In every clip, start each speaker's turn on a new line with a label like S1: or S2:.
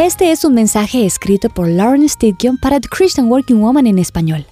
S1: Este es un mensaje escrito por Lauren Stidgion para The Christian Working Woman en español.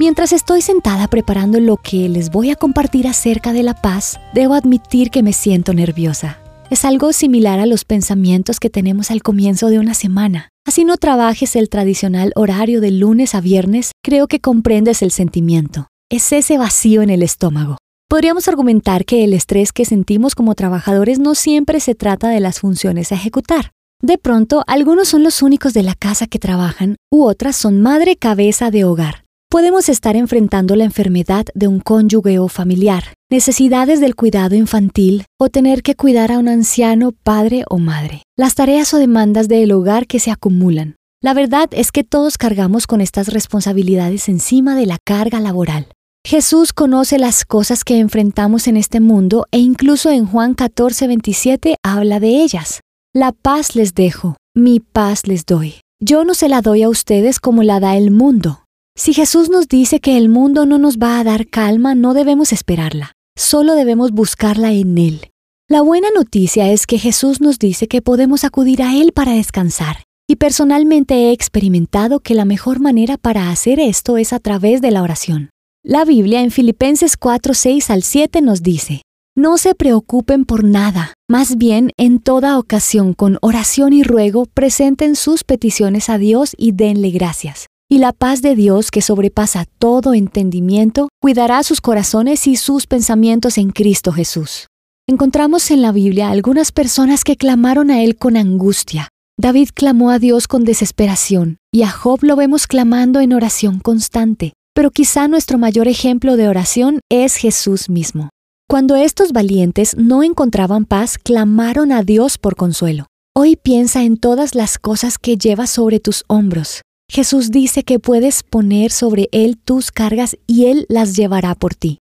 S1: Mientras estoy sentada preparando lo que les voy a compartir acerca de la paz, debo admitir que me siento nerviosa. Es algo similar a los pensamientos que tenemos al comienzo de una semana. Así no trabajes el tradicional horario de lunes a viernes, creo que comprendes el sentimiento. Es ese vacío en el estómago. Podríamos argumentar que el estrés que sentimos como trabajadores no siempre se trata de las funciones a ejecutar. De pronto, algunos son los únicos de la casa que trabajan u otras son madre cabeza de hogar. Podemos estar enfrentando la enfermedad de un cónyuge o familiar, necesidades del cuidado infantil o tener que cuidar a un anciano padre o madre, las tareas o demandas del hogar que se acumulan. La verdad es que todos cargamos con estas responsabilidades encima de la carga laboral. Jesús conoce las cosas que enfrentamos en este mundo e incluso en Juan 14:27 habla de ellas. La paz les dejo, mi paz les doy. Yo no se la doy a ustedes como la da el mundo. Si Jesús nos dice que el mundo no nos va a dar calma, no debemos esperarla, solo debemos buscarla en Él. La buena noticia es que Jesús nos dice que podemos acudir a Él para descansar, y personalmente he experimentado que la mejor manera para hacer esto es a través de la oración. La Biblia en Filipenses 4, 6 al 7 nos dice, no se preocupen por nada, más bien en toda ocasión con oración y ruego presenten sus peticiones a Dios y denle gracias. Y la paz de Dios que sobrepasa todo entendimiento cuidará sus corazones y sus pensamientos en Cristo Jesús. Encontramos en la Biblia algunas personas que clamaron a Él con angustia. David clamó a Dios con desesperación y a Job lo vemos clamando en oración constante. Pero quizá nuestro mayor ejemplo de oración es Jesús mismo. Cuando estos valientes no encontraban paz, clamaron a Dios por consuelo. Hoy piensa en todas las cosas que llevas sobre tus hombros. Jesús dice que puedes poner sobre Él tus cargas y Él las llevará por ti.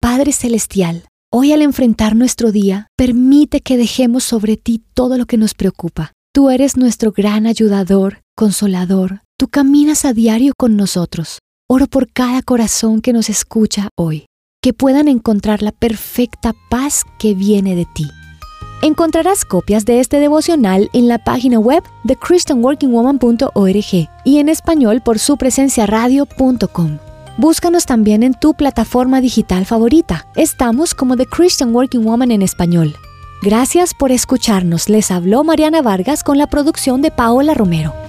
S1: Padre Celestial, hoy al enfrentar nuestro día, permite que dejemos sobre ti todo lo que nos preocupa. Tú eres nuestro gran ayudador, consolador. Tú caminas a diario con nosotros. Oro por cada corazón que nos escucha hoy que puedan encontrar la perfecta paz que viene de ti. Encontrarás copias de este devocional en la página web de christianworkingwoman.org y en español por su presencia radio.com. Búscanos también en tu plataforma digital favorita. Estamos como The Christian Working Woman en español. Gracias por escucharnos. Les habló Mariana Vargas con la producción de Paola Romero.